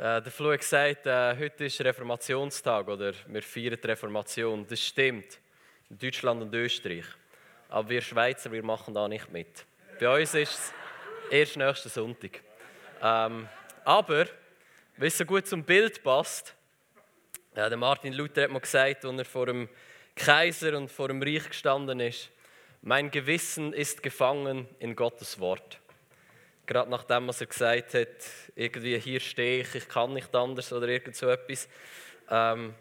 Äh, der Flo hat gesagt, äh, heute ist Reformationstag oder wir feiern die Reformation. Das stimmt. In Deutschland und Österreich. Aber wir Schweizer, wir machen da nicht mit. Bei uns ist es erst nächsten Sonntag. Ähm, aber, wenn es so gut zum Bild passt, äh, der Martin Luther hat mal gesagt, als er vor dem Kaiser und vor dem Reich gestanden ist, mein Gewissen ist gefangen in Gottes Wort. Gerade nachdem, was er gesagt hat, irgendwie hier stehe ich, ich kann nicht anders oder irgend so etwas. Ähm,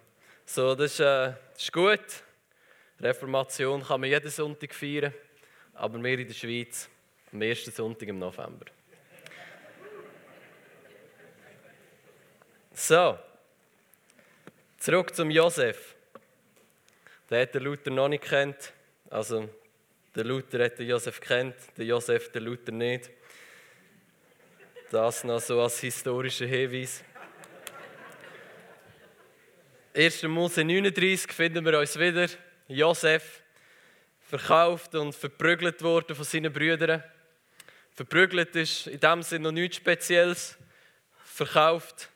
so, das ist, äh, das ist gut. Reformation kann man jeden Sonntag feiern, aber wir in der Schweiz am ersten Sonntag im November. So, zurück zum Josef. Den hat der Luther noch nicht kennt. Also der Luther hat den Josef kennt, der Josef den Luther nicht. Das noch so als historischer Hinweis. 1. Mose 39 finden wir uns wieder. Josef verkauft und verprügelt worden von seinen Brüdern. Verprügelt ist in dem Sinne noch nichts Spezielles. Verkauft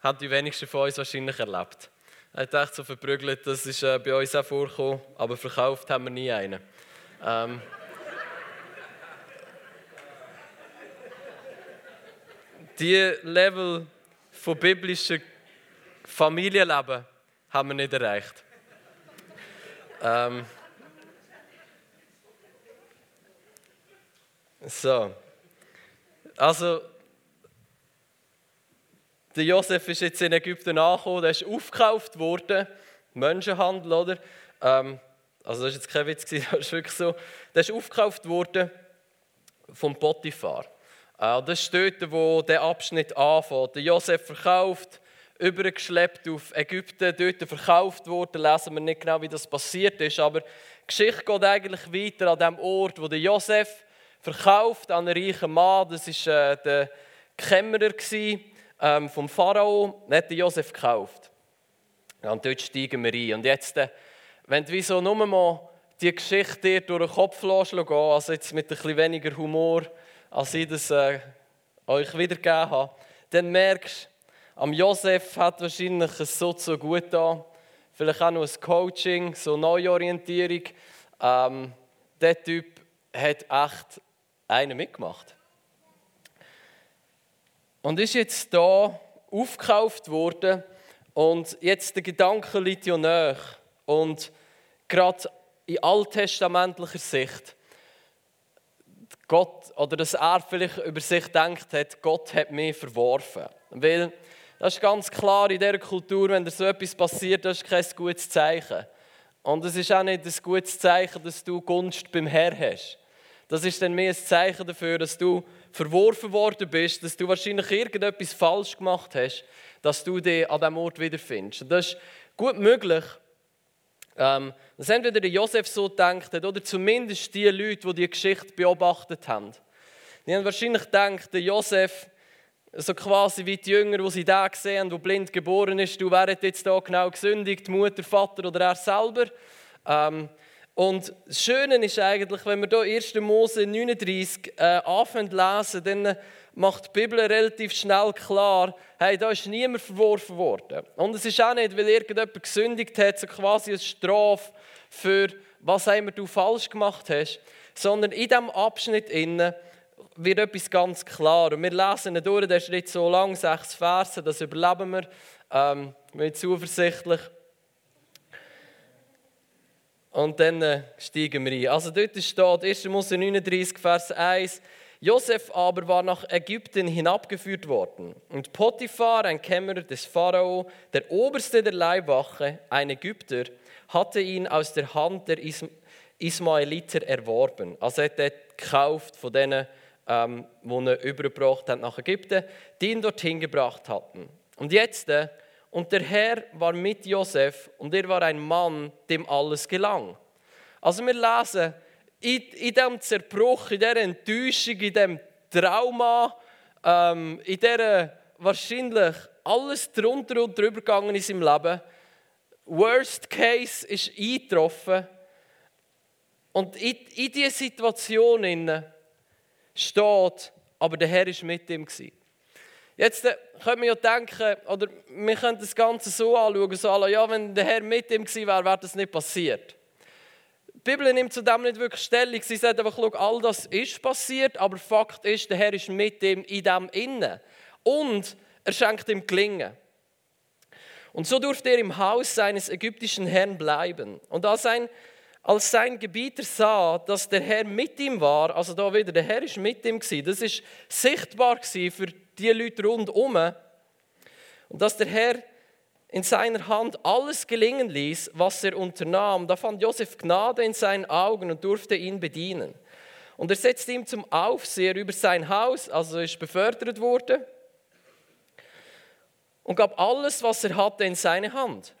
hat die wenigsten von uns wahrscheinlich erlebt. Ich dachte, so verprügelt, das ist äh, bei uns auch vorgekommen, aber verkauft haben wir nie einen. Ähm, die Level von biblischem Familienleben haben wir nicht erreicht. Ähm, so. Also, der Josef ist jetzt in Ägypten angekommen, der ist aufgekauft worden, Menschenhandel, oder? Ähm, also das war jetzt kein Witz, das ist wirklich so. Der ist aufgekauft worden vom Potiphar. Äh, das ist dort, wo der Abschnitt anfängt. Josef verkauft, übergeschleppt auf Ägypten, dort verkauft worden. Lesen wir nicht genau, wie das passiert ist, aber die Geschichte geht eigentlich weiter an dem Ort, wo der Josef verkauft an einen reichen Mann. Das war äh, der Kämmerer ähm, vom Pharao. Der hat den Josef gekauft. und dort steigen wir ein. Und jetzt... Äh, wenn du wie so nur mal die Geschichte dir durch den Kopf lässt, also jetzt mit ein bisschen weniger Humor, als ich das äh, euch wiedergegeben habe, dann merkst du, am Josef hat wahrscheinlich es so zu gut da, vielleicht auch noch ein Coaching, so Neuorientierung. Ähm, der Typ hat echt einen mitgemacht. Und ist jetzt da aufgekauft worden und jetzt der Gedanke liegt ja nach. Und gerade in alttestamentlicher Sicht, Gott, oder dass er vielleicht über sich denkt hat, Gott hat mich verworfen. Weil das ist ganz klar in dieser Kultur, wenn so etwas passiert, das ist kein gutes Zeichen. Und es ist auch nicht ein gutes Zeichen, dass du Gunst beim Herrn hast. Das ist dann mehr ein Zeichen dafür, dass du verworfen worden bist, dass du wahrscheinlich irgendetwas falsch gemacht hast, dass du dich an diesem Ort wiederfindest. Und das ist gut möglich, ähm, dass entweder der Josef so gedacht hat oder zumindest die Leute, die die Geschichte beobachtet haben. Die haben wahrscheinlich gedacht, der Josef, so quasi wie die Jünger, die sie da gesehen haben, wo blind geboren ist, du wärst jetzt da genau gesündigt, Mutter, Vater oder er selber. Ähm, und das Schöne ist eigentlich, wenn wir hier 1. Mose 39 äh, anfangen lesen, dann macht die Bibel relativ schnell klar, hey, da ist niemand verworfen worden. Und es ist auch nicht, weil irgendjemand gesündigt hat, so quasi eine Strafe für was immer du falsch gemacht hast, sondern in diesem Abschnitt innen wird etwas ganz klar. Und wir lesen durch, der nicht so lang, sechs Verse, das überleben wir. Ähm, sind zuversichtlich. Und dann äh, steigen wir ein. Also dort steht 1. Mose 39, Vers 1. Josef aber war nach Ägypten hinabgeführt worden. Und Potiphar, ein Kämmerer des Pharao, der Oberste der Leibwache, ein Ägypter, hatte ihn aus der Hand der Ism Ismaeliter erworben. Also er hat er gekauft von denen, ähm, die er übergebracht hat nach Ägypten, die ihn dorthin gebracht hatten. Und jetzt, äh, und der Herr war mit Josef und er war ein Mann, dem alles gelang. Also wir lesen, in, in diesem Zerbruch, in dieser Enttäuschung, in diesem Trauma, ähm, in dieser wahrscheinlich alles drunter und drüber gegangen in seinem Leben. Worst Case ist eingetroffen. Und in, in dieser Situation steht, aber der Herr war mit ihm. Jetzt äh, könnte man ja denken, oder wir können das Ganze so anschauen, so, ja, wenn der Herr mit ihm gewesen wäre, wäre das nicht passiert. Die Bibel nimmt zu dem nicht wirklich Stellung. Sie sagt einfach, schau, all das ist passiert, aber Fakt ist, der Herr ist mit ihm in dem innen. Und er schenkt ihm Gelingen. Und so durfte er im Haus seines ägyptischen Herrn bleiben. Und als, ein, als sein Gebieter sah, dass der Herr mit ihm war, also da wieder, der Herr ist mit ihm gewesen, das ist sichtbar für die Leute rundherum. Und dass der Herr in seiner Hand alles gelingen ließ, was er unternahm. Da fand Josef Gnade in seinen Augen und durfte ihn bedienen. Und er setzte ihn zum Aufseher über sein Haus, also ist befördert worden, und gab alles, was er hatte, in seine Hand.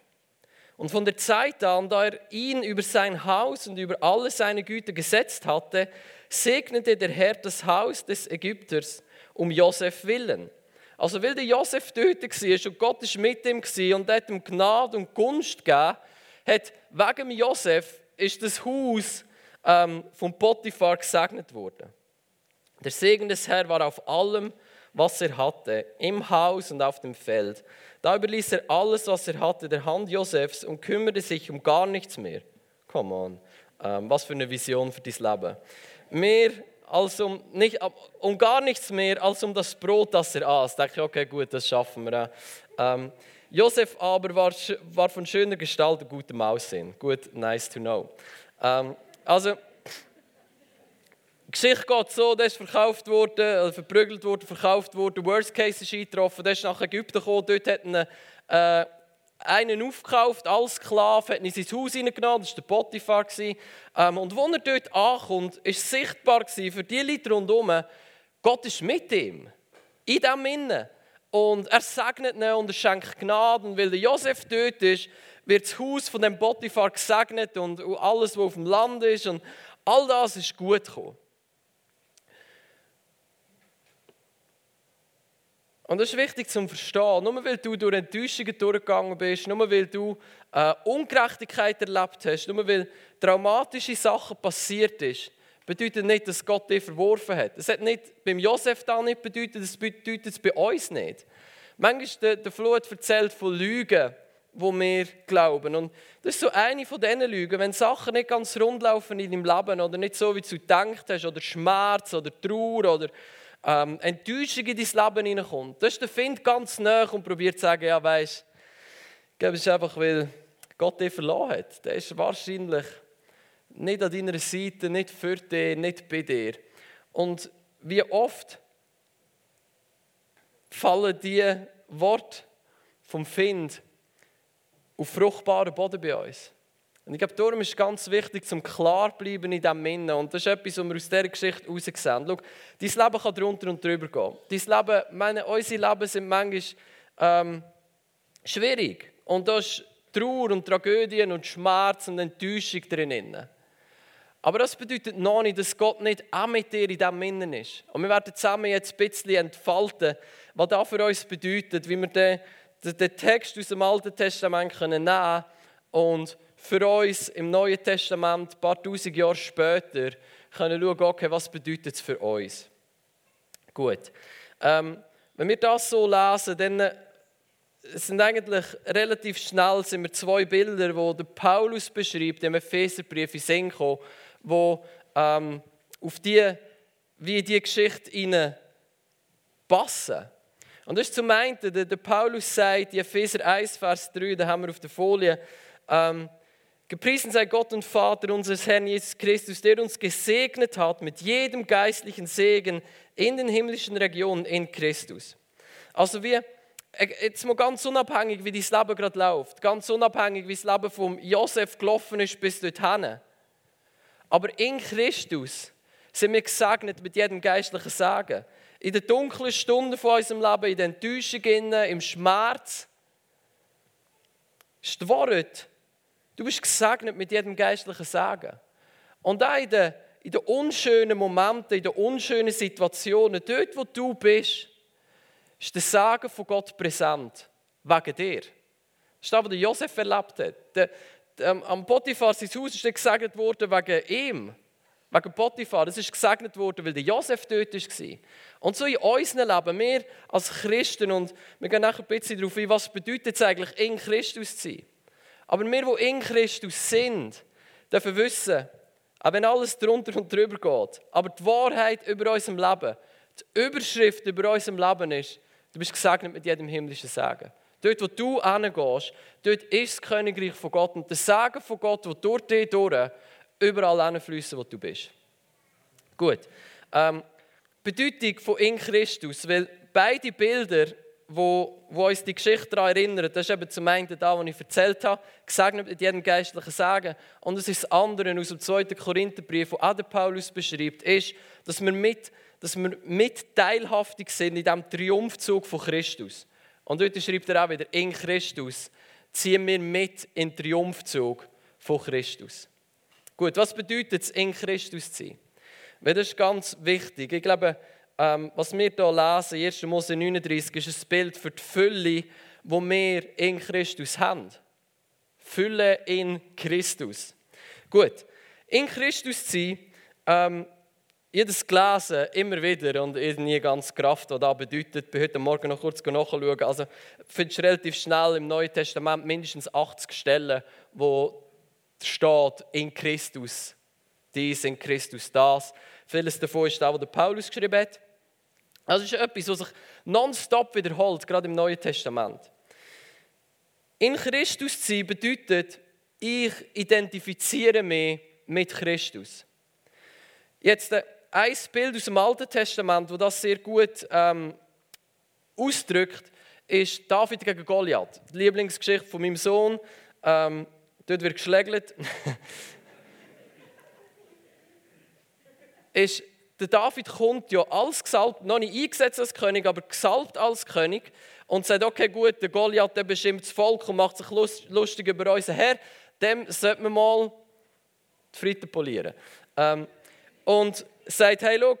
Und von der Zeit an, da er ihn über sein Haus und über alle seine Güter gesetzt hatte, segnete der Herr das Haus des Ägypters um Josef willen. Also weil der Josef dort war und Gott ist mit ihm und hat ihm Gnade und Gunst gegeben, hat wegen Josef ist das Haus ähm, von Potiphar gesegnet worden. Der Segen des Herrn war auf allem, was er hatte, im Haus und auf dem Feld. Da überließ er alles, was er hatte, der Hand Josefs und kümmerte sich um gar nichts mehr. Come on, ähm, was für eine Vision für dein Leben. Mehr als um, nicht, um gar nichts mehr als um das Brot, das er aß. Da dachte ich, okay, gut, das schaffen wir. Ähm, Josef aber war, war von schöner Gestalt und gutem Aussehen. Gut, nice to know. Ähm, also, Geschichte geht so, der ist verkauft worden, verprügelt worden, verkauft worden. Worst Case ist eingetroffen, der ist nach Ägypten gekommen, dort hat ihn, äh, einen aufgekauft als Sklave, hat ihn in sein Haus hineingenommen, das war der Potiphar. Ähm, und als er dort ankommt, ist sichtbar für die Leute rundherum, Gott ist mit ihm, in diesem Innen. Und er segnet ihn und er schenkt Gnade. Und weil der Josef dort ist, wird das Haus von dem Potiphar gesegnet und alles, was auf dem Land ist. Und all das ist gut gekommen. Und das ist wichtig zu verstehen. Nur weil du durch Enttäuschungen durchgegangen bist, nur weil du äh, Ungerechtigkeit erlebt hast, nur weil traumatische Sachen passiert ist, bedeutet nicht, dass Gott dich verworfen hat. Das hat nicht beim Josef da nicht bedeutet, das bedeutet es bei uns nicht. Manchmal der, der Flut erzählt von Lügen, wo wir glauben. Und das ist so eine von diesen Lügen. Wenn Sachen nicht ganz rund laufen in deinem Leben oder nicht so, wie du gedacht hast, oder Schmerz oder Trauer oder ähm, Enttäuschung in dein Leben hineinkommt, das ist der Find ganz nah und probiert zu sagen, ja weisst, glaube, es einfach, weil Gott dich verloren hat. Der ist wahrscheinlich nicht an deiner Seite, nicht für dich, nicht bei dir. Und wie oft fallen die Worte vom Find auf fruchtbaren Boden bei uns. Und ich glaube, darum ist es ganz wichtig, zum klar bleiben in diesem Innen. Und das ist etwas, was wir aus dieser Geschichte heraussehen. Schau, dein Leben kann drunter und drüber gehen. Dein Leben, meine, unsere Leben sind manchmal ähm, schwierig. Und da ist Trauer und Tragödien und Schmerz und Enttäuschung drin. Aber das bedeutet noch nicht, dass Gott nicht auch mit dir in diesem Innen ist. Und wir werden zusammen jetzt ein bisschen entfalten, was das für uns bedeutet, wie wir den, den Text aus dem Alten Testament nehmen können und für uns im Neuen Testament, ein paar tausend Jahre später, können schauen, okay, was bedeutet es für uns. Gut. Ähm, wenn wir das so lesen, dann äh, sind eigentlich relativ schnell sind wir zwei Bilder, wo der Paulus beschreibt, im Epheserbrief in kommen, wo ähm, auf die, wie die Geschichte passen. Und das ist zum einen, der, der Paulus sagt, in Epheser 1, Vers 3, da haben wir auf der Folie, ähm, Gepriesen sei Gott und Vater unseres Herrn Jesus Christus, der uns gesegnet hat mit jedem geistlichen Segen in den himmlischen Regionen in Christus. Also wir, äh, jetzt mal ganz unabhängig, wie dein Leben gerade läuft, ganz unabhängig, wie das Leben von Josef gelaufen ist bis dorthin. Aber in Christus sind wir gesegnet mit jedem geistlichen Segen. In den dunklen Stunden von unserem Leben, in den Enttäuschungen, im Schmerz, ist die Wahrheit, Du bist gesegnet mit jedem geistlichen Segen. Und auch in den, in den unschönen Momenten, in den unschönen Situationen, dort, wo du bist, ist der Segen von Gott präsent. Wegen dir. Das ist das, was Josef erlebt hat. Der, der, am Potiphar, sein Haus ist gesegnet worden wegen ihm. wegen Potiphar, das ist gesegnet worden, weil der Josef dort war. Und so in unserem Leben, wir als Christen, und wir gehen nachher ein bisschen darauf ein, was bedeutet es eigentlich, in Christus zu sein. Aber wir, die in Christus sind, dürfen wissen, auch wenn alles drunter und drüber geht, aber die Wahrheit über unserem Leben, die Überschrift über unserem Leben ist, du bist gesegnet mit jedem himmlischen Segen. Dort, wo du hingehst, dort ist das Königreich von Gott und der Segen von Gott, der durch dich durch überall hinfließen, wo du bist. Gut. Ähm, Bedeutung von in Christus, weil beide Bilder, wo, wo uns die Geschichte daran erinnern, das ist eben zum einen da, was ich erzählt habe, gesegnet mit jedem geistlichen Segen. Und es ist das andere aus dem 2. Korintherbrief, wo auch der Paulus beschreibt, ist, dass wir mit, dass wir mit teilhaftig sind in diesem Triumphzug von Christus. Und dort schreibt er auch wieder, in Christus ziehen wir mit in den Triumphzug von Christus. Gut, was bedeutet es, in Christus zu sein? Weil das ist ganz wichtig. Ich glaube, ähm, was wir hier lesen, 1. Mose 39, ist ein Bild für die Fülle, die wir in Christus haben. Fülle in Christus. Gut, in Christus zu sein, ähm, jedes gelesen, immer wieder und ich nie ganz Kraft, was das bedeutet. Ich bin heute Morgen noch kurz nachschauen. Also findest relativ schnell im Neuen Testament mindestens 80 Stellen, wo steht in Christus dies, in Christus das. Vieles davon ist das, was der Paulus geschrieben hat. Also es ist etwas, was sich nonstop wiederholt, gerade im Neuen Testament. In Christus zu sein bedeutet, ich identifiziere mich mit Christus. Jetzt äh, ein Bild aus dem Alten Testament, das das sehr gut ähm, ausdrückt, ist David gegen Goliath. Die Lieblingsgeschichte von meinem Sohn. Ähm, dort wird geschlägelt. ist, der David kommt ja als gesalbt, noch nicht eingesetzt als König, aber gesalbt als König und sagt, okay gut, der Goliath der bestimmt das Volk und macht sich lustig über unseren Herr, dem sollte man mal die Fritte polieren. Ähm, und sagt, hey, schau,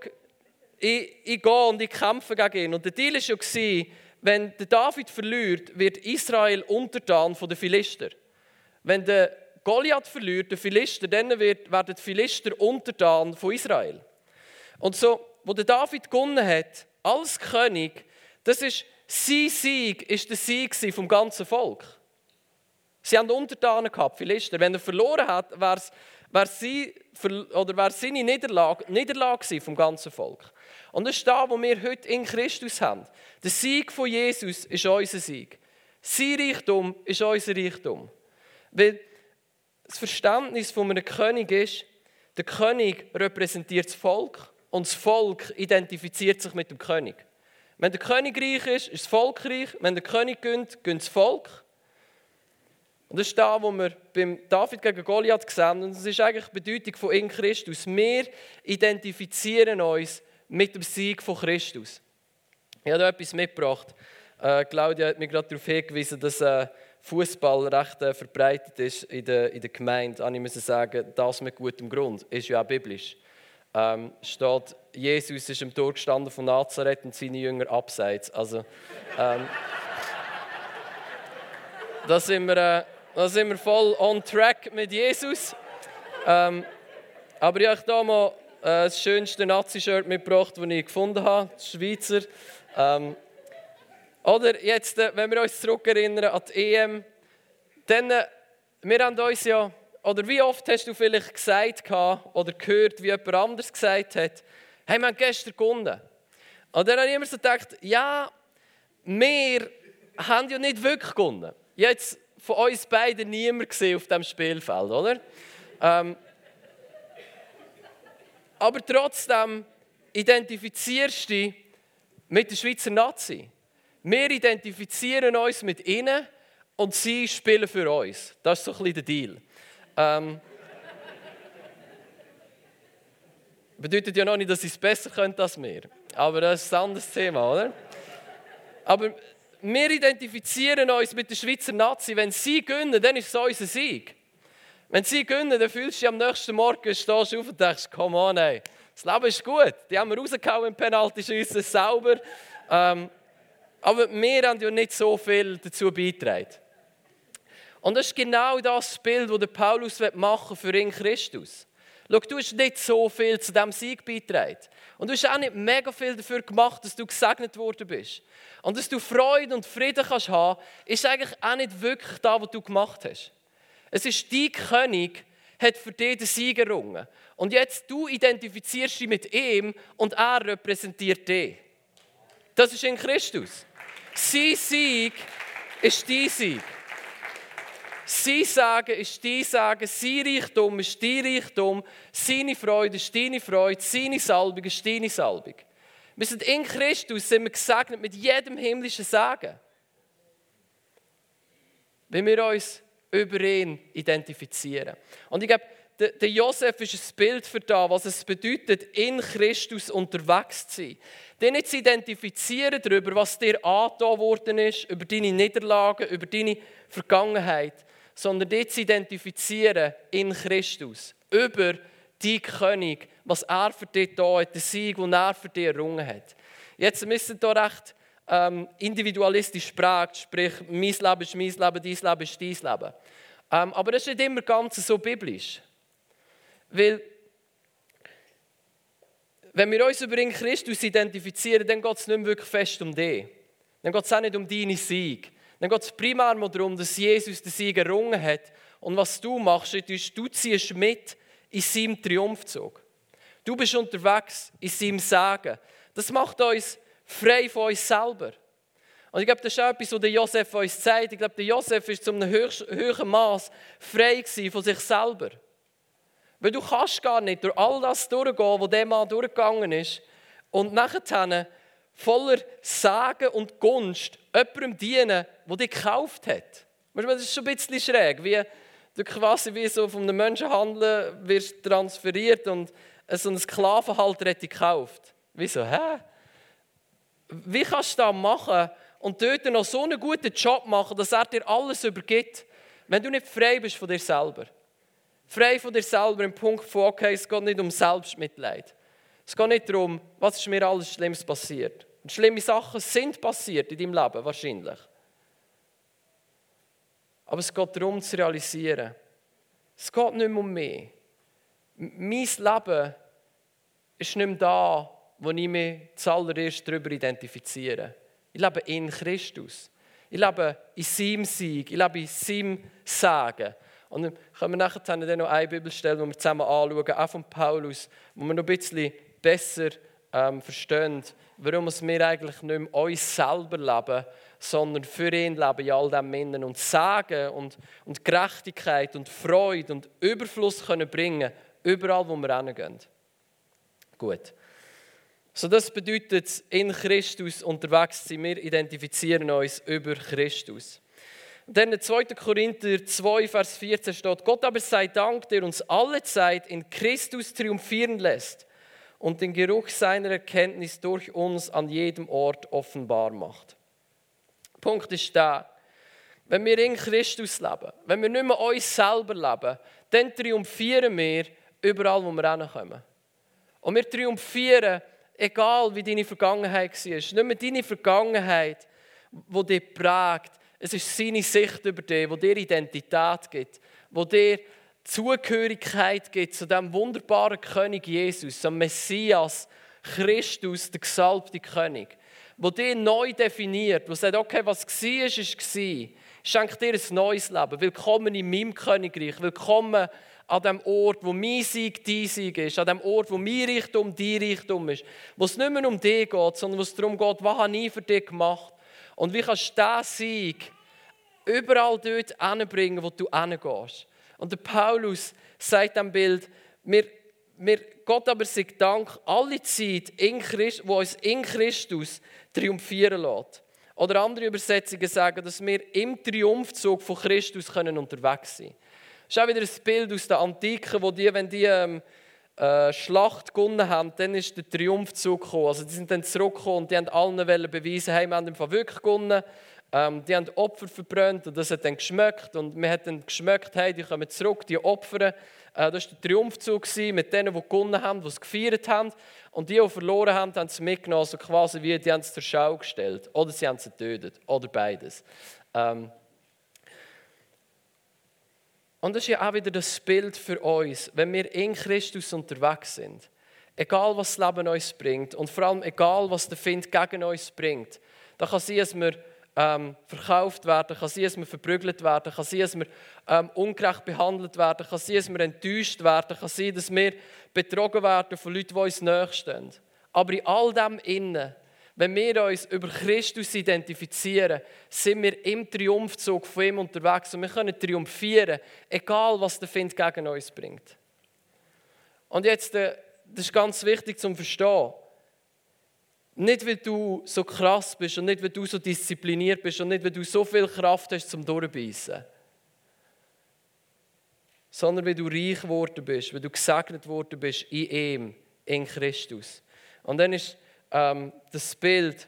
ich, ich gehe und ich kämpfe gegen ihn. Und der Deal war ja, wenn der David verliert, wird Israel untertan von den Philister. Wenn der Goliath verliert, der Philister, dann werden die Philister untertan von Israel. Und so, wo der David gewonnen hat, als König, das ist sein Sieg, ist der Sieg vom ganzen Volk. Sie haben Untertanen gehabt, Philister. Wenn er verloren hat, wäre es wäre sie, oder wäre seine Niederlage, Niederlage vom ganzen Volk. Und das ist das, was wir heute in Christus haben. Der Sieg von Jesus ist unser Sieg. Sein Reichtum ist unser Reichtum. Weil das Verständnis von einem König ist, der König repräsentiert das Volk und das Volk identifiziert sich mit dem König. Wenn der König reich ist, ist das Volk reich. Wenn der König gönnt, gönnt das Volk. Und das ist da, wo wir beim David gegen Goliath sehen. Und das ist eigentlich die Bedeutung von in Christus. Wir identifizieren uns mit dem Sieg von Christus. Ich habe da etwas mitgebracht. Äh, Claudia hat mir gerade darauf hingewiesen, dass äh, Fußball recht äh, verbreitet ist in der, in der Gemeinde. Ich muss sagen, das mit gutem Grund. Ist ja auch biblisch. Ähm, steht, Jesus ist im Tor gestanden von Nazareth und seine Jünger abseits. Also, ähm, da, sind wir, äh, da sind wir voll on track mit Jesus. Ähm, aber ich habe hier mal äh, das schönste Nazi-Shirt mitgebracht, das ich gefunden habe, das Schweizer. Ähm, oder jetzt, äh, wenn wir uns zurückerinnern an die EM, dann, äh, wir haben uns ja, oder wie oft hast du vielleicht gesagt oder gehört, wie jemand anders gesagt hat, hey, wir haben gestern gewonnen. Und dann habe ich immer so gedacht, ja, wir haben ja nicht wirklich gewonnen. Jetzt von uns beiden niemand gesehen auf dem Spielfeld, oder? Ähm, aber trotzdem identifizierst du dich mit der Schweizer Nazi. Wir identifizieren uns mit ihnen und sie spielen für uns. Das ist so ein bisschen der Deal. Ähm, bedeutet ja noch nicht, dass sie es besser können als wir. Aber das ist ein anderes Thema, oder? Aber wir identifizieren uns mit der Schweizer Nazi. Wenn sie gewinnen, dann ist es unser Sieg. Wenn sie gewinnen, dann fühlst du dich am nächsten Morgen, stehst auf und denkst, komm on, ey, das Leben ist gut. Die haben wir rausgehauen im Penalty-Schiessen, sauber. Ähm, aber wir haben ja nicht so viel dazu beigetragen. Und das ist genau das Bild, das Paulus machen für in Christus. Schau, du hast nicht so viel zu diesem Sieg beitragen. Und du hast auch nicht mega viel dafür gemacht, dass du gesegnet worden bist. Und dass du Freude und Frieden kannst haben, ist eigentlich auch nicht wirklich das, was du gemacht hast. Es ist dein König, hat für dich den Sieg errungen. Und jetzt du identifizierst dich mit ihm und er repräsentiert dich. Das ist in Christus. Sein Sieg ist dein Sieg. Sein Sagen ist dein Sagen, sein Reichtum ist dein Reichtum, seine Freude ist deine Freude, seine Salbung ist deine Salbung. Wir sind in Christus sind wir gesegnet mit jedem himmlischen Sagen. Wenn wir uns über ihn identifizieren. Und ich glaube, der, Josef ist ein Bild für das, was es bedeutet, in Christus unterwegs zu sein. Dich nicht zu identifizieren darüber, was dir angetan worden ist, über deine Niederlagen, über deine Vergangenheit, sondern dich zu identifizieren in Christus, über die König, was er für dich da hat, den Sieg, den er für dich errungen hat. Jetzt müssen wir hier recht ähm, individualistisch sprechen, sprich, mein Leben ist mein Leben, dein Leben ist dein Leben. Ähm, aber das ist nicht immer ganz so biblisch. Weil, wenn wir uns über den Christus identifizieren, dann geht es nicht mehr wirklich fest um dich. Dann geht es auch nicht um deine Sieg. Dann geht es primär darum, dass Jesus den Sieg errungen hat. Und was du machst, ist, du ziehst mit in seinem Triumphzug. Du bist unterwegs in seinem Sagen. Das macht uns frei von uns selber. Und ich glaube, das ist auch etwas, was der Josef uns zeigt. Ich glaube, der Josef war zu einem höheren Maß frei von sich selber. Weil du kannst gar nicht durch all das durchgehen, was der Mann durchgegangen ist, und nachher voller Sagen und Gunst jemandem dienen, der dich gekauft hat. Das ist schon ein bisschen schräg, wie du quasi wie so von einem Menschenhandel wirst transferiert und so ein Sklavenhalter hat dich gekauft. Wieso? Hä? Wie kannst du das machen und dort noch so einen guten Job machen, dass er dir alles übergibt, wenn du nicht frei bist von dir selber? Frei von dir selber im Punkt von, okay, es geht nicht um Selbstmitleid. Es geht nicht darum, was ist mir alles Schlimmes passiert. Und schlimme Sachen sind passiert in deinem Leben, wahrscheinlich. Aber es geht darum zu realisieren, es geht nicht mehr um mich. Mein Leben ist nicht mehr da, wo ich mich zuallererst darüber identifiziere. Ich lebe in Christus. Ich lebe in seinem Sieg. Ich lebe in seinem Sagen. Und dann können wir nachher dann noch eine Bibelstelle, die wir zusammen anschauen, auch von Paulus, wo wir noch ein bisschen besser ähm, verstehen, warum wir eigentlich nicht mehr uns selber leben, sondern für ihn leben in all diesen Männern und Sagen und, und Gerechtigkeit und Freude und Überfluss können bringen, überall, wo wir hingehen. Gut. So, das bedeutet, in Christus unterwegs sein. Wir identifizieren uns über Christus. Dann in 2. Korinther 2, Vers 14 steht, Gott aber sei Dank, der uns alle Zeit in Christus triumphieren lässt und den Geruch seiner Erkenntnis durch uns an jedem Ort offenbar macht. Der Punkt ist da, wenn wir in Christus leben, wenn wir nicht mehr uns selber leben, dann triumphieren wir überall, wo wir hinkommen. Und wir triumphieren, egal wie deine Vergangenheit war. Nicht mehr deine Vergangenheit, die dich prägt, es ist seine Sicht über dich, die dir Identität gibt, die dir Zugehörigkeit gibt zu dem wunderbaren König Jesus, zum Messias, Christus, der gesalbte König, wo dir neu definiert, wo sagt, okay, was war, ist war. Schenkt dir ein neues Leben. Willkommen in meinem Königreich. Willkommen an dem Ort, wo mein Sieg dein Sieg ist. An dem Ort, wo mein Reichtum dein Reichtum ist. Wo es nicht mehr um dich geht, sondern wo es darum geht, was habe ich für dich gemacht. Und wie kannst du diesen Sieg überall dort hinbringen, wo du hingehst. Und der Paulus sagt am Bild, wir, wir, Gott aber sagt Dank, alle Zeit, in Christ, wo uns in Christus triumphieren lässt. Oder andere Übersetzungen sagen, dass wir im Triumphzug von Christus können unterwegs sein können. Das ist auch wieder ein Bild aus der Antike, wo die, wenn die ähm, äh, Schlacht gewonnen haben, dann ist der Triumphzug gekommen. Also die sind dann zurückgekommen und die haben allen beweisen, hey, wir haben im Fall wirklich gewonnen. Ähm, die haben Opfer verbrannt und das hat dann geschmeckt. Und wir haben dann geschmeckt, hey, die kommen zurück, die Opfer. Äh, das war der Triumphzug mit denen, die gewonnen haben, die es gefeiert haben. Und die, die verloren haben, haben sie mitgenommen, so quasi wie die haben es zur Schau gestellt. Oder sie haben sie getötet. Oder beides. Ähm, Und das ist ja auch wieder das Bild für uns, wenn wir in Christus unterwegs sind. Egal, was das Leben uns bringt und vor allem egal, was der Find gegen uns bringt. Da kann sein, dass wir ähm, verkauft werden, kann sein, dass wir verprügelt werden, kann sein, dass wir ähm, ungerecht behandelt werden, kann sein, dass wir enttäuscht werden, kann sein, dass wir betrogen werden von Leuten, die uns näher Aber in all dem innen wenn wir uns über Christus identifizieren, sind wir im Triumphzug von ihm unterwegs und wir können triumphieren, egal was der Find gegen uns bringt. Und jetzt, äh, das ist ganz wichtig zum Verstehen. Nicht, weil du so krass bist und nicht, weil du so diszipliniert bist und nicht, weil du so viel Kraft hast zum Durchbeissen. Sondern weil du reich geworden bist, weil du gesegnet worden bist in ihm, in Christus. Und dann ist ähm, das Bild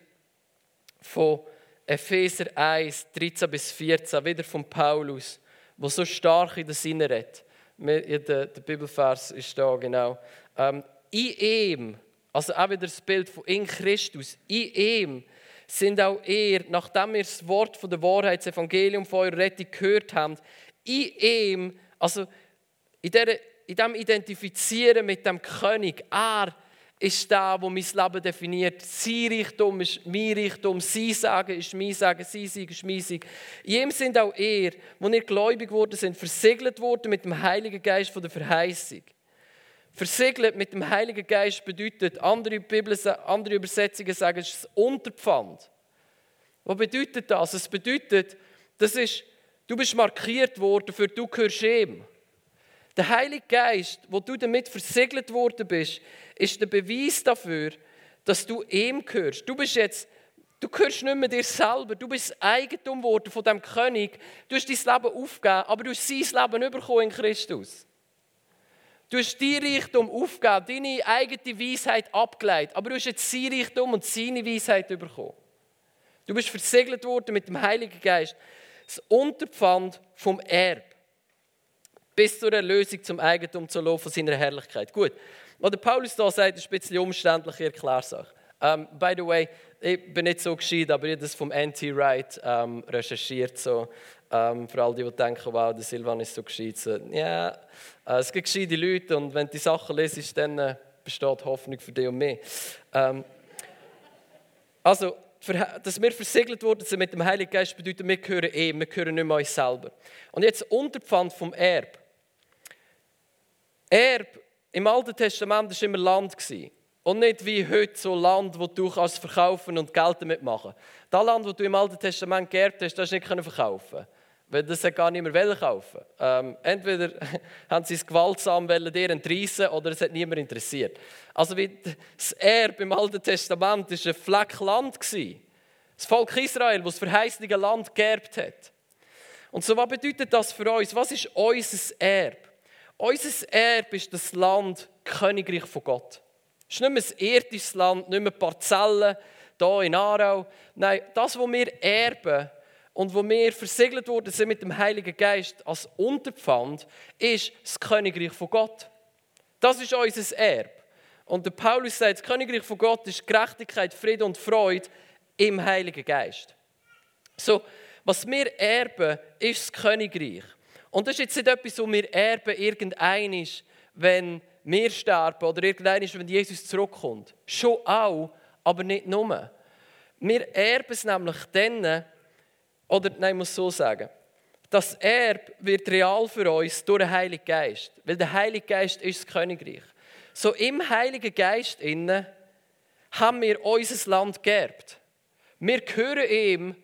von Epheser 1, 13 bis 14, wieder von Paulus, wo so stark in den Sinne redet. Der, Bibelvers ist da, genau. Ähm, in ihm, also auch wieder das Bild von in Christus, in ihm sind auch ihr, nachdem ihr das Wort von der Wahrheit, das Evangelium von eurer Rettung gehört habt, in ihm, also in, der, in dem Identifizieren mit dem König, er ist da, wo mein Leben definiert. Sein Reichtum ist mein Reichtum, sein Sagen ist mein Sagen, sein Sieg ist mein Sieg. In ihm sind auch ihr, wo ihr gläubig wurden, sind versiegelt worden mit dem Heiligen Geist von der Verheißung. Versiegelt mit dem Heiligen Geist bedeutet, andere, Bibel, andere Übersetzungen sagen, es ist das Unterpfand. Was bedeutet das? Es bedeutet, das ist, du bist markiert worden, für du gehörst ihm. Der Heilige Geist, wo du damit versiegelt worden bist, ist der Beweis dafür, dass du ihm gehörst. Du bist jetzt, du gehörst nicht mehr dir selber. Du bist Eigentum geworden von dem König. Du hast dein Leben aufgegeben, aber du hast sein Leben bekommen in Christus. Du hast dein Reichtum aufgegeben, deine eigene Weisheit abgeleitet, aber du hast jetzt sein Reichtum und seine Weisheit bekommen. Du bist versiegelt worden mit dem Heiligen Geist. Das Unterpfand vom Erb bis zur Erlösung zum Eigentum zu laufen seiner Herrlichkeit. Gut, was der Paulus da sagt, ist ein bisschen umständlich, ich erkläre es euch. Um, by the way, ich bin nicht so gescheit, aber ich habe das vom Anti-Right um, recherchiert. So. Um, für all die, die denken, wow, der Silvan ist so gescheit. So, ja, uh, es gibt gescheite Leute und wenn du die Sachen lesest, dann uh, besteht Hoffnung für dich und mich. also, dass wir versiegelt wurden sind mit dem Heiligen Geist, bedeutet, wir gehören ihm, wir gehören nicht mehr uns selber. Und jetzt Unterpfand vom Erb. Erb im Alten Testament war immer Land. Und nicht wie heute so Land, wo du kannst verkaufen und Geld damit machen Das Land, das du im Alten Testament geerbt hast, das nicht verkaufen weil das gar nicht mehr kaufen ähm, Entweder haben sie es gewaltsam dir entreissen oder es hat niemand interessiert. Also wie das Erbe im Alten Testament war ein Fleck Land. Das Volk Israel, das das verheißene Land geerbt hat. Und so was bedeutet das für uns? Was ist unser Erbe? Unser Erbe ist das Land Königreich von Gott. Ist nicht mehr ein irdisches Land, nicht mehr Parzellen hier in Aarau. Nein, das, was wir erben und wo wir versiegelt worden sind mit dem Heiligen Geist als Unterpfand, ist das Königreich von Gott. Das ist unser Erbe. Und der Paulus sagt, das Königreich von Gott ist Gerechtigkeit, Friede und Freude im Heiligen Geist. So, was wir erben, ist das Königreich. Und das ist jetzt nicht etwas, wo wir erben irgendeinisch, wenn wir sterben oder irgendeinisch, wenn Jesus zurückkommt. Schon auch, aber nicht nur. Wir erben es nämlich dann, oder nein, ich muss so sagen, das Erb wird real für uns durch den Heiligen Geist, weil der Heilige Geist ist das Königreich. So im Heiligen Geist innen haben wir unser Land geerbt. Wir gehören ihm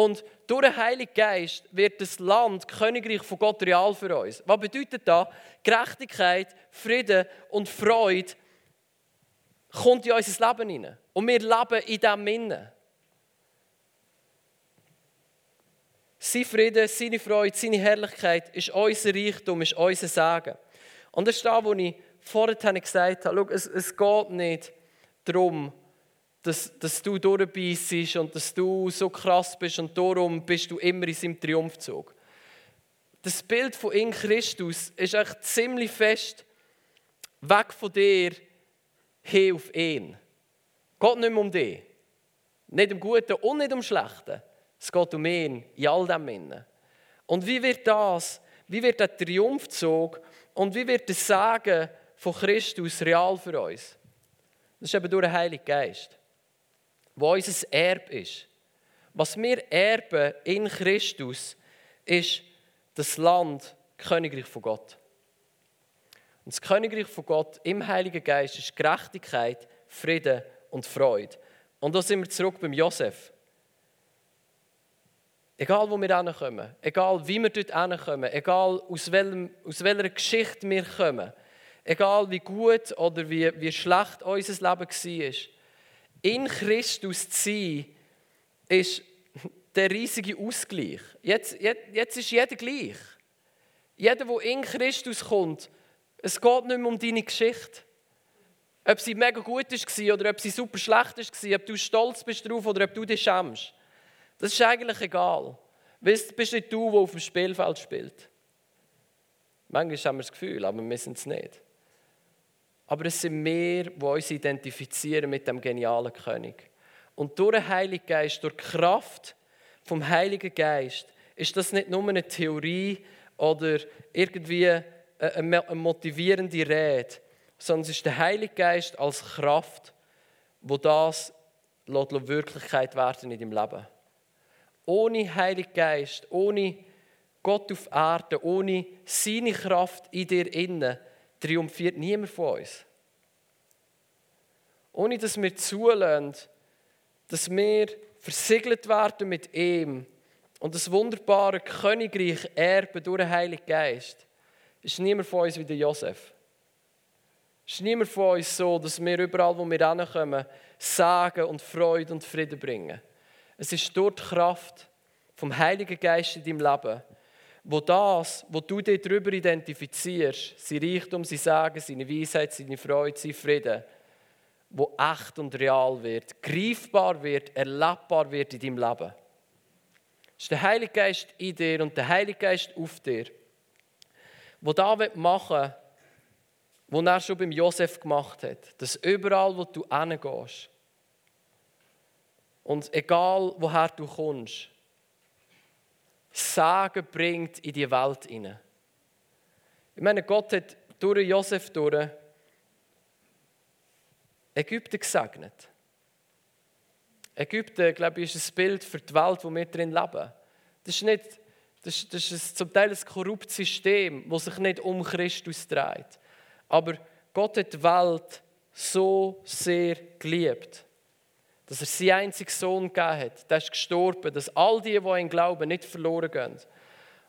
und durch den Heiligen Geist wird das Land, Königreich von Gott real für uns. Was bedeutet das? Gerechtigkeit, Frieden und Freude kommt in unser Leben hinein. Und wir leben in diesem Innen. Sein Frieden, seine Freude, seine Herrlichkeit ist unser Reichtum, ist unser Sagen. Und das ist das, was ich vorhin gesagt habe. Schau, es, es geht nicht darum, dass, dass du durchbeißt und dass du so krass bist und darum bist du immer in seinem Triumphzug. Das Bild von in Christus ist echt ziemlich fest weg von dir hin auf ihn. Es geht nicht mehr um dich. Nicht um Guten und nicht um Schlechten. Es geht um ihn in all dem Innen. Und wie wird das? Wie wird der Triumphzug und wie wird das Sagen von Christus real für uns? Das ist eben durch den Heiligen Geist, wo unser Erbe ist. Was wir erben in Christus, ist das Land, Königreich von Gott. Und das Königreich von Gott im Heiligen Geist ist Gerechtigkeit, Frieden und Freude. Und da sind wir zurück beim Josef. Egal, wo wir hinkommen, egal, wie wir dort hinkommen, egal, aus, welchem, aus welcher Geschichte wir kommen, egal, wie gut oder wie, wie schlecht unser Leben war, in Christus zu sein, ist der riesige Ausgleich. Jetzt, jetzt, jetzt ist jeder gleich. Jeder, der in Christus kommt, es geht nicht mehr um deine Geschichte. Ob sie mega gut war oder ob sie super schlecht war, ob du stolz bist darauf oder ob du dich schämst. Das ist eigentlich egal. Weißt, bist nicht du, der auf dem Spielfeld spielt. Manchmal haben wir das Gefühl, aber wir sind es nicht. Aber es sind wir, die uns identifizieren mit dem genialen König. Und durch den Heiligen Geist, durch die Kraft vom Heiligen Geist, ist das nicht nur eine Theorie oder irgendwie eine motivierende Rede, sondern es ist der Heilige Geist als Kraft, wo das Wirklichkeit werden in deinem Leben. Ohne Heiligen Geist, ohne Gott auf Erde, ohne seine Kraft in dir innen, triumphiert niemand von uns. Ohne dass wir zulassen, dass wir versiegelt werden mit ihm und das wunderbare Königreich erben durch den Heiligen Geist, ist niemand von uns wie der Josef. Ist niemand von uns so, dass wir überall, wo wir hinkommen, Sagen und Freude und Frieden bringen. Es ist dort die Kraft vom Heiligen Geist in deinem Leben, wo das, wo du dich darüber identifizierst, sein Reichtum, sein Sagen, seine Weisheit, seine Freude, sein Frieden, wo echt und real wird, greifbar wird, erlebbar wird in deinem Leben. Es ist der Heilige Geist in dir und der Heilige Geist auf dir, wo da machen will, was er schon beim Josef gemacht hat, dass überall, wo du hingehst, und egal woher du kommst, Sagen bringt in die Welt hinein. Ich meine, Gott hat durch Josef durch Ägypten gesegnet. Ägypten, glaube ich, ist ein Bild für die Welt, wo wir drin leben. Das ist, nicht, das ist, das ist zum Teil ein korruptes System, das sich nicht um Christus dreht. Aber Gott hat die Welt so sehr geliebt, dass er seinen einzigen Sohn gegeben hat. Der ist gestorben, dass all die, die an ihn glauben, nicht verloren gehen.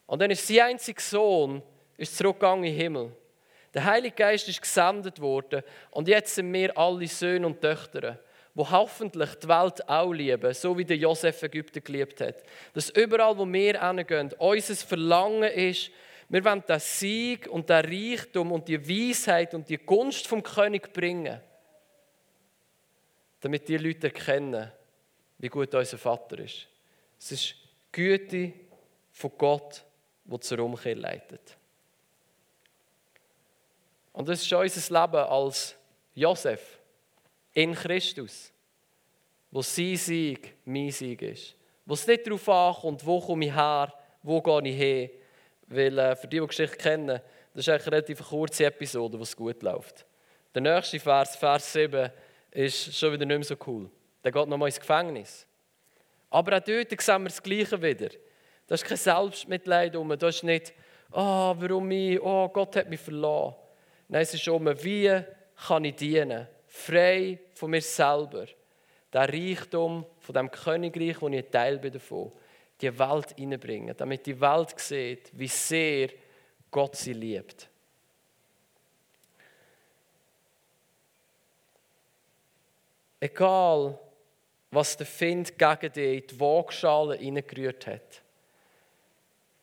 Und dann ist sein einziger Sohn ist zurückgegangen in den Himmel. Der Heilige Geist ist gesendet worden und jetzt sind wir alle Söhne und Töchter, wo hoffentlich die Welt auch lieben, so wie der Josef Ägypten geliebt hat. Dass überall, wo wir hingehen, unser Verlangen ist, wir wollen den Sieg und den Reichtum und die Weisheit und die Gunst vom König bringen, damit die Leute erkennen, wie gut unser Vater ist. Es ist Güte von Gott, die zur Umkehr leitet. Und das ist unser Leben als Josef in Christus, wo sein Sieg mein Sieg ist. Wo es nicht darauf ankommt, wo komme ich her, wo gehe ich hin, weil äh, für die die Geschichte kennen, das ist eigentlich eine relativ kurze Episode, wo es gut läuft. Der nächste Vers, Vers 7, ist schon wieder nicht mehr so cool. Der geht nochmal ins Gefängnis. Aber auch dort sehen wir das Gleiche wieder. Da ist kein Selbstmitleid um, da ist nicht, oh, warum ich, oh, Gott hat mich verloren. Nein, es ist um, wie kann ich dienen, frei von mir selber. Der Reichtum von dem Königreich, wo ich ein Teil bin davon die Welt hineinbringen, damit die Welt sieht, wie sehr Gott sie liebt. Egal, was der Find gegen dich in die Waagschale hineingerührt hat.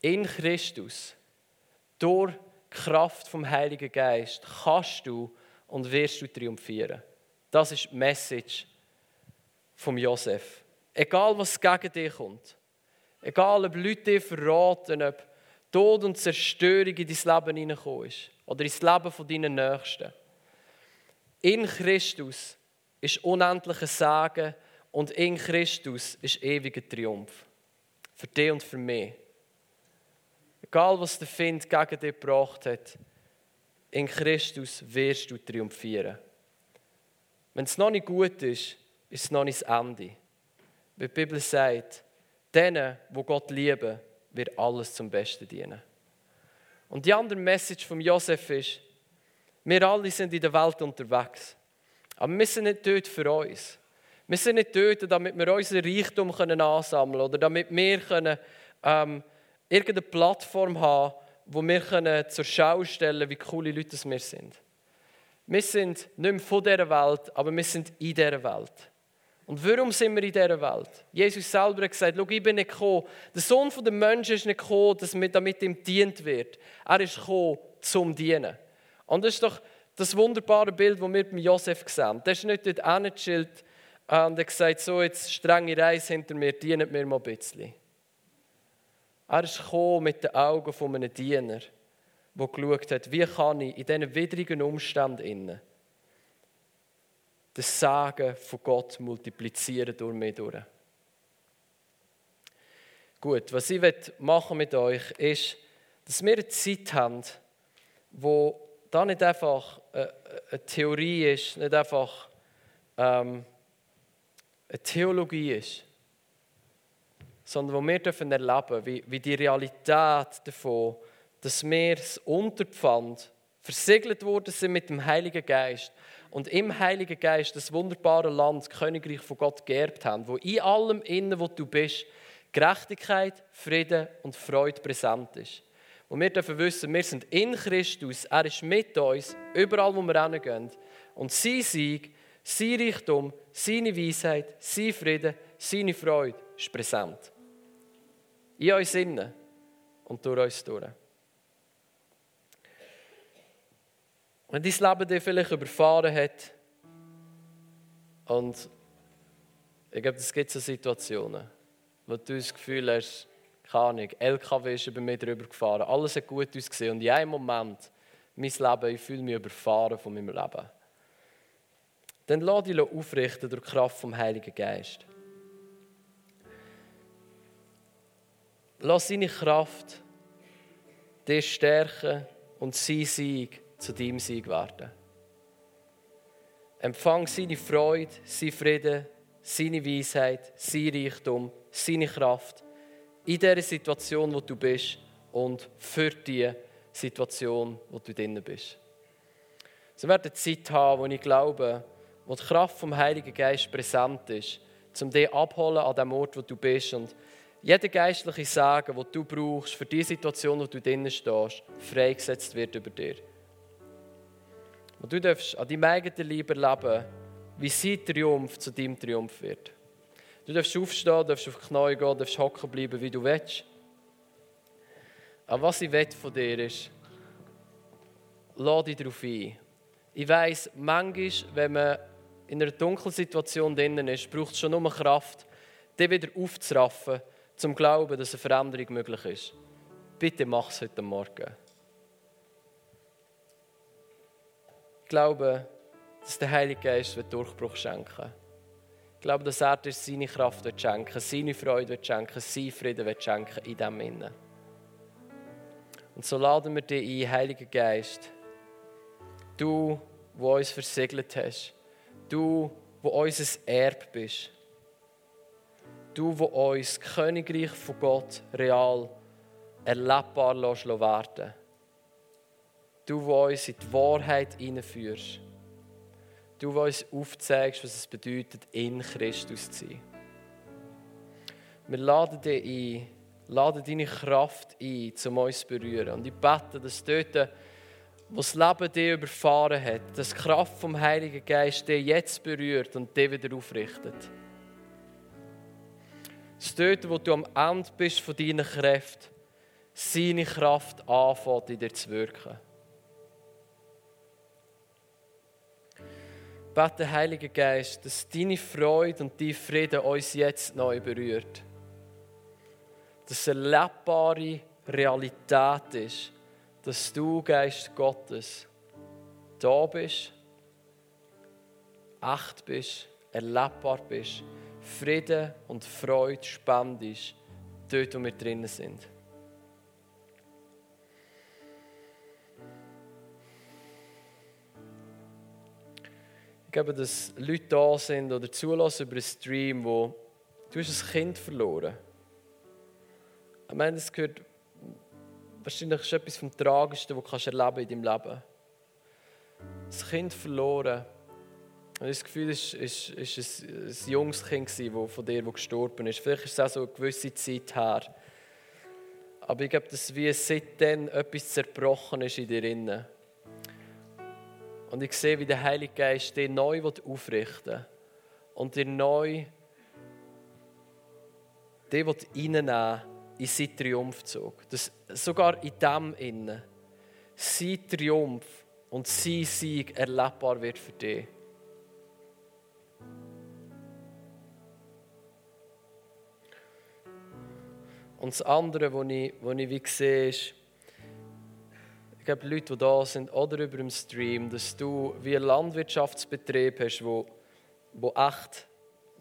In Christus, durch die Kraft vom Heiligen Geist, kannst du und wirst du triumphieren. Das ist die Message vom Josef. Egal, was gegen dich kommt. Egal, ob Leute dich verraten, ob Tod und Zerstörung in dein Leben hineingekommen ist oder ins Leben von deinen Nächsten. In Christus ist unendliches Sagen und in Christus ist ewiger Triumph. Für dich und für mich. Egal, was der Find gegen dich gebracht hat, in Christus wirst du triumphieren. Wenn es noch nicht gut ist, ist es noch nicht das Ende. Wie die Bibel sagt, denen, wo Gott lieben, wird alles zum Besten dienen. Und die andere Message von Josef ist, wir alle sind in der Welt unterwegs. Aber wir sind nicht dort für uns. Wir sind nicht dort, damit wir unseren Reichtum ansammeln können oder damit wir können, ähm, irgendeine Plattform haben wo wir können zur Schau stellen wie coole Leute wir sind. Wir sind nicht mehr von dieser Welt, aber wir sind in dieser Welt. Und warum sind wir in dieser Welt? Jesus selber hat gesagt, ich bin nicht gekommen, der Sohn der Menschen ist nicht gekommen, damit ihm dient wird. Er ist gekommen, zum Dienen. Und das ist doch das wunderbare Bild, das wir bei Josef sehen. Der ist nicht dort angechillt und hat gesagt, so jetzt strenge Reise hinter mir, dient mir mal ein bisschen. Er ist gekommen mit den Augen von einem Diener, der geschaut hat, wie kann ich in diesen widrigen Umständen das Sagen von Gott multiplizieren durch mich durch. Gut, was ich machen mit euch ist, dass wir eine Zeit haben, wo da nicht einfach eine Theorie ist, nicht einfach ähm, eine Theologie ist, sondern wo wir dürfen erleben wie, wie die Realität davon, dass wir das Unterpfand versiegelt worden sind mit dem Heiligen Geist und im Heiligen Geist das wunderbare Land, das Königreich von Gott geerbt haben, wo in allem innen, wo du bist, Gerechtigkeit, Frieden und Freude präsent ist. Und wir dürfen wissen, wir sind in Christus, er ist mit uns, überall wo wir hingehen. Und sein Sieg, sein Reichtum, seine Weisheit, sein Frieden, seine Freude ist präsent. In uns innen und durch uns durch. Wenn dein Leben dich vielleicht überfahren hat, und ich glaube, es gibt so Situationen, wo du das Gefühl hast, keine Ahnung, LKW ist über mich drüber gefahren, alles hat gut ausgesehen und in einem Moment, mein Leben, ich fühle mich überfahren von meinem Leben. Dann lass dich aufrichten durch die Kraft vom Heiligen Geist. Lass seine Kraft dich stärken und sein Sieg zu deinem Sieg werden. Empfang seine Freude, sein Frieden, seine Weisheit, sein Reichtum, seine Kraft in der Situation, wo du bist und für die Situation, wo du drinnen bist. Sie werden Zeit haben, wo ich glaube, wo die Kraft vom Heiligen Geist präsent ist, um dich abholen an dem Ort, wo du bist und jeder geistliche Sagen, den du brauchst für die Situation, wo du drinnen stehst, freigesetzt wird über dir. Und du darfst an deinem eigenen Leib erleben, wie sein Triumph zu deinem Triumph wird. Du darfst aufstehen, darfst auf die Knie gehen, darfst hocken bleiben, wie du willst. Aber was ich will von dir ist, lass dich darauf ein. Ich weiss, manchmal, wenn man in einer dunklen Situation drinnen ist, braucht es schon nur Kraft, dich wieder aufzuraffen zum Glauben, dass eine Veränderung möglich ist. Bitte mach es heute Morgen. Ich glaube, dass der Heilige Geist Durchbruch schenken wird. Ich glaube, dass er dir seine Kraft wird schenken seine Freude wird schenken, seinen Frieden wird schenken in dem Innen. Und so laden wir dich ein, Heiliger Geist. Du, wo uns versiegelt hast. Du, wo unser Erb bist du, wo uns das Königreich von Gott real erlebbar werden Du, wo uns in die Wahrheit hineinführst. Du, wo uns aufzeigst, was es bedeutet, in Christus zu sein. Wir laden dich ein, laden deine Kraft ein, um uns zu berühren. Und ich bete, dass dort, wo das Leben dich überfahren hat, dass die Kraft vom Heiligen Geist dich jetzt berührt und dich wieder aufrichtet. Es dort, wo du am Ende bist von deinen Kräften, seine Kraft anfängt, in dir zu wirken. Bete, Heiliger Geist, dass deine Freude und dein Frieden uns jetzt neu berührt. Dass es eine erlebbare Realität ist, dass du, Geist Gottes, da bist, echt bist, erlebbar bist Frieden und Freude spendest, dort, wo wir drinnen sind. Glaube, dass Leute da sind oder zulassen über einen Stream, wo du hast ein Kind verloren. Meine, das gehört wahrscheinlich ist etwas vom Tragischsten, was du erleben in deinem Leben. Das Kind verloren. Und das Gefühl, war ist, ist ein, ein junges Kind, das von dir das gestorben ist. Vielleicht ist es auch so eine gewisse Zeit her. Aber ich glaube, dass wie seitdem etwas zerbrochen ist in dir. Innen. Und ich sehe, wie der Heilige Geist dich neu aufrichten will. Und dir neu den reinnehmen in seinen Triumphzug. Dass sogar in dem innen sein Triumph und sein Sieg erlebbar wird für dich. Und das andere, was ich, was ich wie sehe, ist, glaube, Leute, die da sind oder über dem Stream, dass du wie einen Landwirtschaftsbetrieb hast, wo, wo echt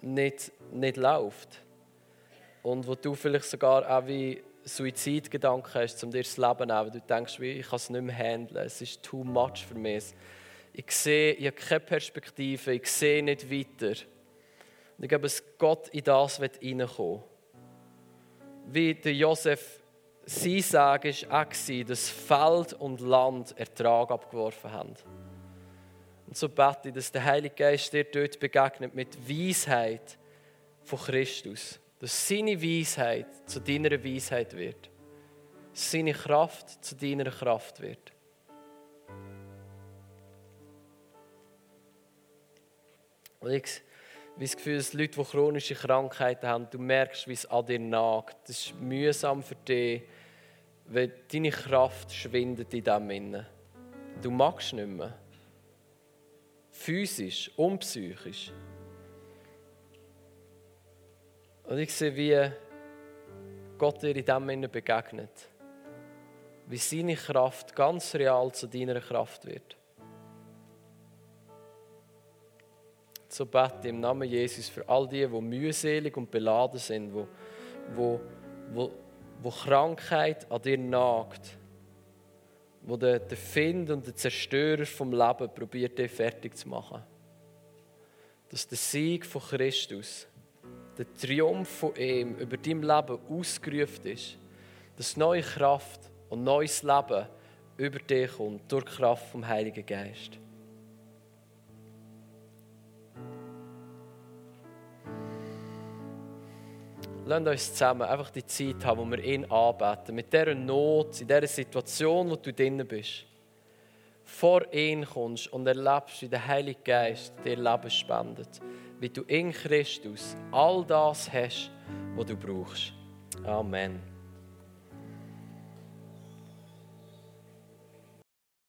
nicht, nicht läuft. Und wo du vielleicht sogar auch wie Suizidgedanken hast, um dir das Leben zu. Du denkst, wie, ich kann es nicht mehr handeln, es ist too much für mich. Ich sehe, ich habe keine Perspektive, ich sehe nicht weiter. Und ich glaube, dass Gott in das reinkommen will wie der Josef sein Sagen war auch, dass Feld und Land Ertrag abgeworfen haben. Und so bete ich, dass der Heilige Geist dir dort begegnet mit Weisheit von Christus. Dass seine Weisheit zu deiner Weisheit wird. Seine Kraft zu deiner Kraft wird. Und ich wie das Gefühl, dass Leute, die chronische Krankheiten haben, du merkst, wie es an dir nagt. Das ist mühsam für dich, weil deine Kraft schwindet in dem Innen. Du magst nicht mehr. Physisch und psychisch. Und ich sehe, wie Gott dir in dem Innen begegnet. Wie seine Kraft ganz real zu deiner Kraft wird. so bete im Namen Jesus für all die, die mühselig und beladen sind, wo, wo, wo, wo Krankheit an dir nagt, wo der, der Find und der Zerstörer vom Leben probiert, dich fertig zu machen. Dass der Sieg von Christus, der Triumph von ihm über dein Leben ausgerufen ist, dass neue Kraft und neues Leben über dich kommt durch die Kraft vom Heiligen Geist. Lasst uns zusammen einfach die Zeit haben, wo wir ihn anbeten. Mit dieser Not, in dieser Situation, wo du drin bist. Vor ihn kommst und erlebst, wie der Heilige Geist dir Leben spendet. Wie du in Christus all das hast, was du brauchst. Amen.